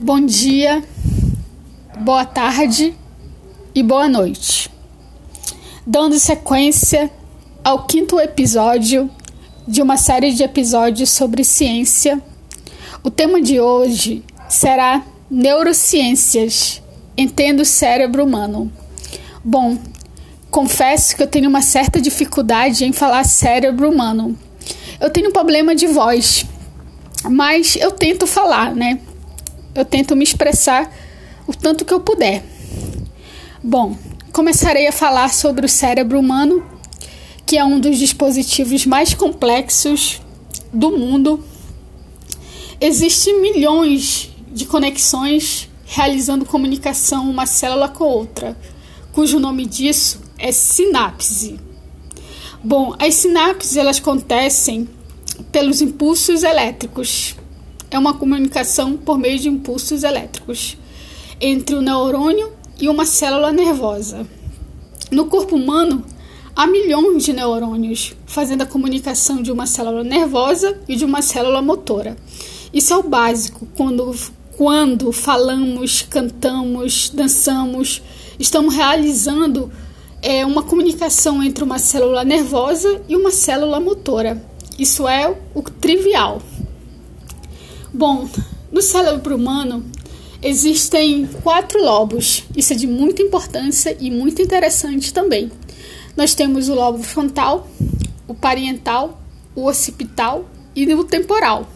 Bom dia, boa tarde e boa noite. Dando sequência ao quinto episódio de uma série de episódios sobre ciência, o tema de hoje será neurociências. Entendo o cérebro humano. Bom, confesso que eu tenho uma certa dificuldade em falar cérebro humano. Eu tenho um problema de voz, mas eu tento falar, né? Eu tento me expressar o tanto que eu puder. Bom, começarei a falar sobre o cérebro humano, que é um dos dispositivos mais complexos do mundo. Existem milhões de conexões realizando comunicação uma célula com outra, cujo nome disso é sinapse. Bom, as sinapses elas acontecem pelos impulsos elétricos. É uma comunicação por meio de impulsos elétricos entre o neurônio e uma célula nervosa. No corpo humano, há milhões de neurônios fazendo a comunicação de uma célula nervosa e de uma célula motora. Isso é o básico quando quando falamos, cantamos, dançamos, estamos realizando é, uma comunicação entre uma célula nervosa e uma célula motora. Isso é o trivial. Bom, no cérebro humano existem quatro lobos. Isso é de muita importância e muito interessante também. Nós temos o lobo frontal, o parietal, o occipital e o temporal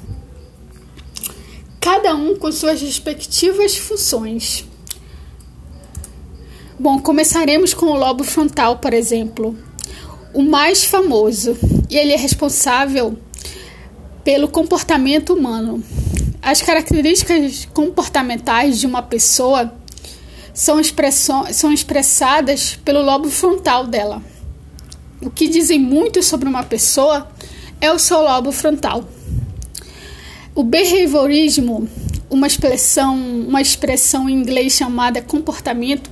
cada um com suas respectivas funções. Bom, começaremos com o lobo frontal, por exemplo, o mais famoso, e ele é responsável pelo comportamento humano. As características comportamentais de uma pessoa são, são expressadas pelo lobo frontal dela. O que dizem muito sobre uma pessoa é o seu lobo frontal. O behaviorismo, uma expressão, uma expressão em inglês chamada comportamento,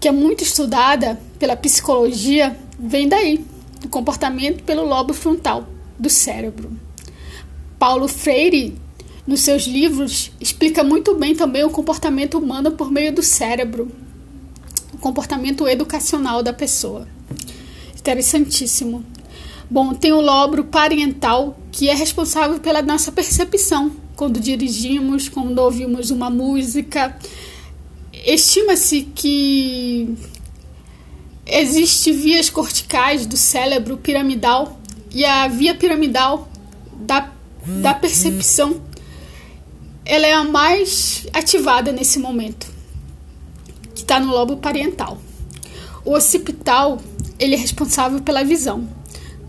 que é muito estudada pela psicologia, vem daí, do comportamento pelo lobo frontal do cérebro. Paulo Freire, nos seus livros, explica muito bem também o comportamento humano por meio do cérebro, o comportamento educacional da pessoa. Interessantíssimo. Bom, tem o lobo parietal, que é responsável pela nossa percepção quando dirigimos, quando ouvimos uma música. Estima-se que existe vias corticais do cérebro piramidal e a via piramidal da, da percepção ela é a mais ativada nesse momento, que está no lobo parietal. O occipital ele é responsável pela visão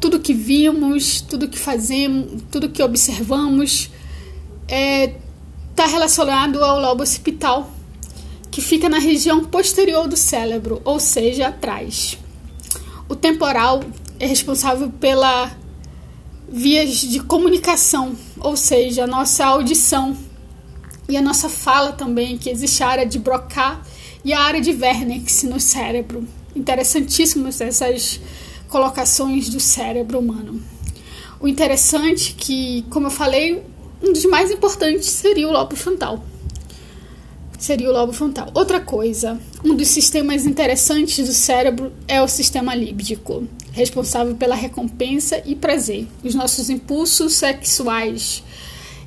tudo que vimos, tudo que fazemos, tudo que observamos está é, tá relacionado ao lobo occipital, que fica na região posterior do cérebro, ou seja, atrás. O temporal é responsável pela vias de comunicação, ou seja, a nossa audição e a nossa fala também, que existe a área de Broca e a área de Wernicke no cérebro. Interessantíssimas essas colocações do cérebro humano. O interessante é que, como eu falei, um dos mais importantes seria o lobo frontal. Seria o lobo frontal. Outra coisa, um dos sistemas interessantes do cérebro é o sistema líbico, responsável pela recompensa e prazer, os nossos impulsos sexuais.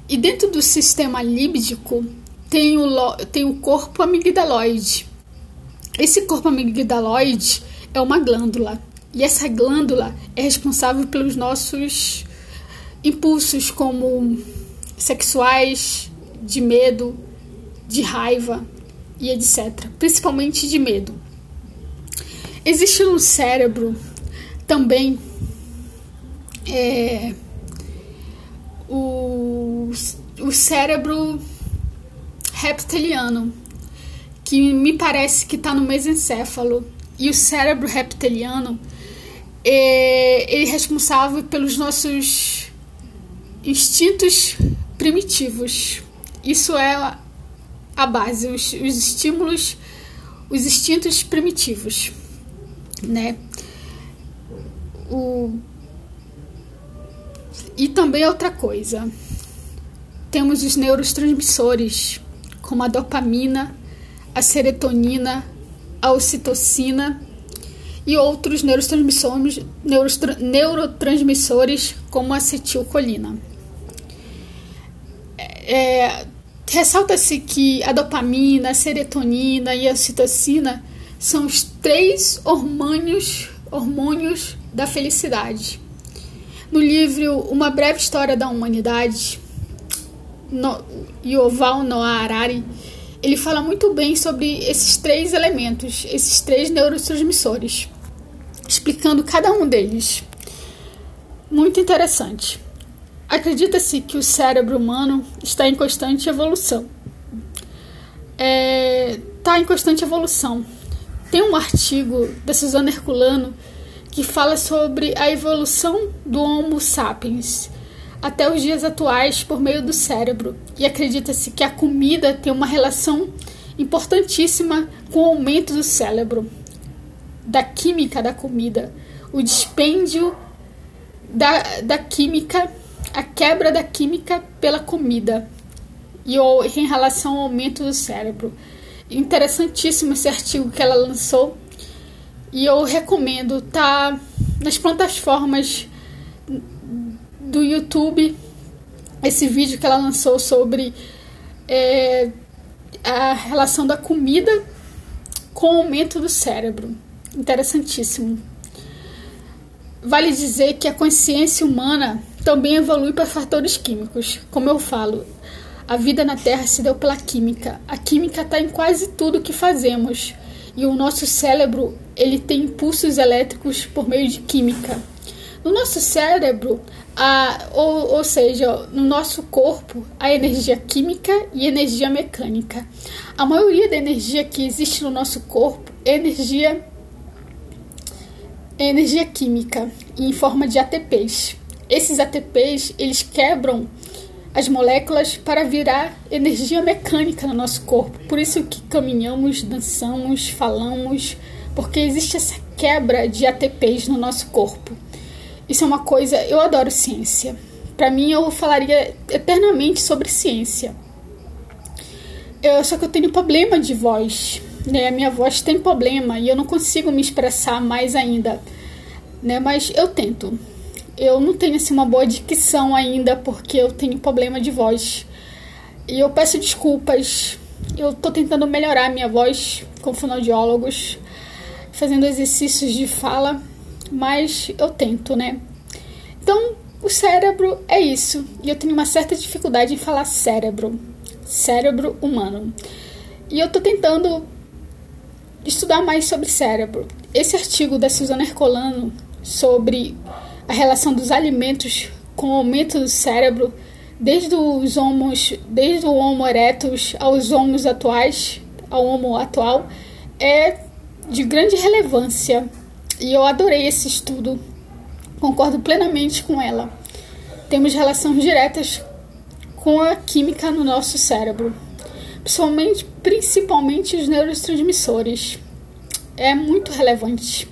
E dentro do sistema líbico tem o, tem o corpo amigdaloide. Esse corpo amigdaloide é uma glândula e essa glândula é responsável pelos nossos impulsos como sexuais, de medo, de raiva e etc. Principalmente de medo. Existe no cérebro também é, o, o cérebro reptiliano, que me parece que está no mesencéfalo. E o cérebro reptiliano é, ele é responsável pelos nossos instintos primitivos. Isso é a base, os, os estímulos, os instintos primitivos, né? O... E também outra coisa, temos os neurotransmissores, como a dopamina, a serotonina, a ocitocina e outros neurotransmissores, neurotransmissores como a acetilcolina. É, Ressalta-se que a dopamina, a serotonina e a ocitocina são os três hormônios, hormônios da felicidade. No livro Uma Breve História da Humanidade, no, Yoval Noah Harari, ele fala muito bem sobre esses três elementos, esses três neurotransmissores, explicando cada um deles. Muito interessante. Acredita-se que o cérebro humano está em constante evolução. Está é, tá em constante evolução. Tem um artigo da Suzana Herculano que fala sobre a evolução do Homo sapiens até os dias atuais por meio do cérebro. E acredita-se que a comida tem uma relação importantíssima com o aumento do cérebro, da química da comida, o dispêndio da, da química a quebra da química pela comida e em relação ao aumento do cérebro. Interessantíssimo esse artigo que ela lançou e eu recomendo, tá nas plataformas do YouTube esse vídeo que ela lançou sobre é, a relação da comida com o aumento do cérebro. Interessantíssimo. Vale dizer que a consciência humana também evolui para fatores químicos. Como eu falo, a vida na Terra se deu pela química. A química está em quase tudo que fazemos. E o nosso cérebro ele tem impulsos elétricos por meio de química. No nosso cérebro, a, ou, ou seja, no nosso corpo, há energia química e energia mecânica. A maioria da energia que existe no nosso corpo é energia, é energia química em forma de ATPs. Esses ATPs, eles quebram as moléculas para virar energia mecânica no nosso corpo. Por isso que caminhamos, dançamos, falamos, porque existe essa quebra de ATPs no nosso corpo. Isso é uma coisa, eu adoro ciência. Para mim eu falaria eternamente sobre ciência. Eu, só que eu tenho problema de voz, né? A minha voz tem problema e eu não consigo me expressar mais ainda, né? Mas eu tento eu não tenho assim, uma boa dicção ainda porque eu tenho problema de voz. E eu peço desculpas. Eu tô tentando melhorar minha voz com fonoaudiólogos, fazendo exercícios de fala, mas eu tento, né? Então, o cérebro é isso. E eu tenho uma certa dificuldade em falar cérebro. Cérebro humano. E eu tô tentando estudar mais sobre cérebro. Esse artigo da Suzana Ercolano sobre a relação dos alimentos com o aumento do cérebro, desde os homos, desde o Homo erectus aos homos atuais, ao Homo atual, é de grande relevância. E eu adorei esse estudo. Concordo plenamente com ela. Temos relações diretas com a química no nosso cérebro, principalmente, principalmente os neurotransmissores. É muito relevante.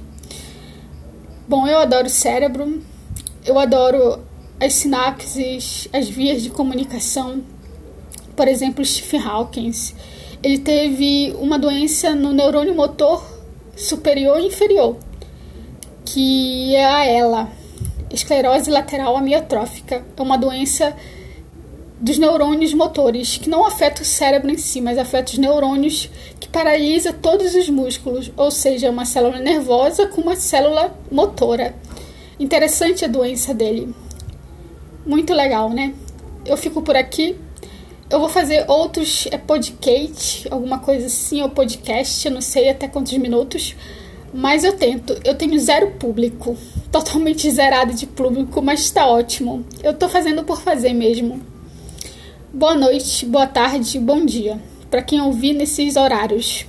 Bom, eu adoro o cérebro, eu adoro as sinapses, as vias de comunicação. Por exemplo, Stephen Hawking, ele teve uma doença no neurônio motor superior e inferior, que é a ELA, esclerose lateral amiotrófica. É uma doença dos neurônios motores, que não afeta o cérebro em si, mas afeta os neurônios, que paralisa todos os músculos, ou seja, uma célula nervosa com uma célula motora. Interessante a doença dele. Muito legal, né? Eu fico por aqui. Eu vou fazer outros é, podcast, alguma coisa assim, ou podcast, eu não sei até quantos minutos, mas eu tento. Eu tenho zero público, totalmente zerado de público, mas está ótimo. Eu tô fazendo por fazer mesmo. Boa noite, boa tarde, bom dia, para quem ouvir nesses horários.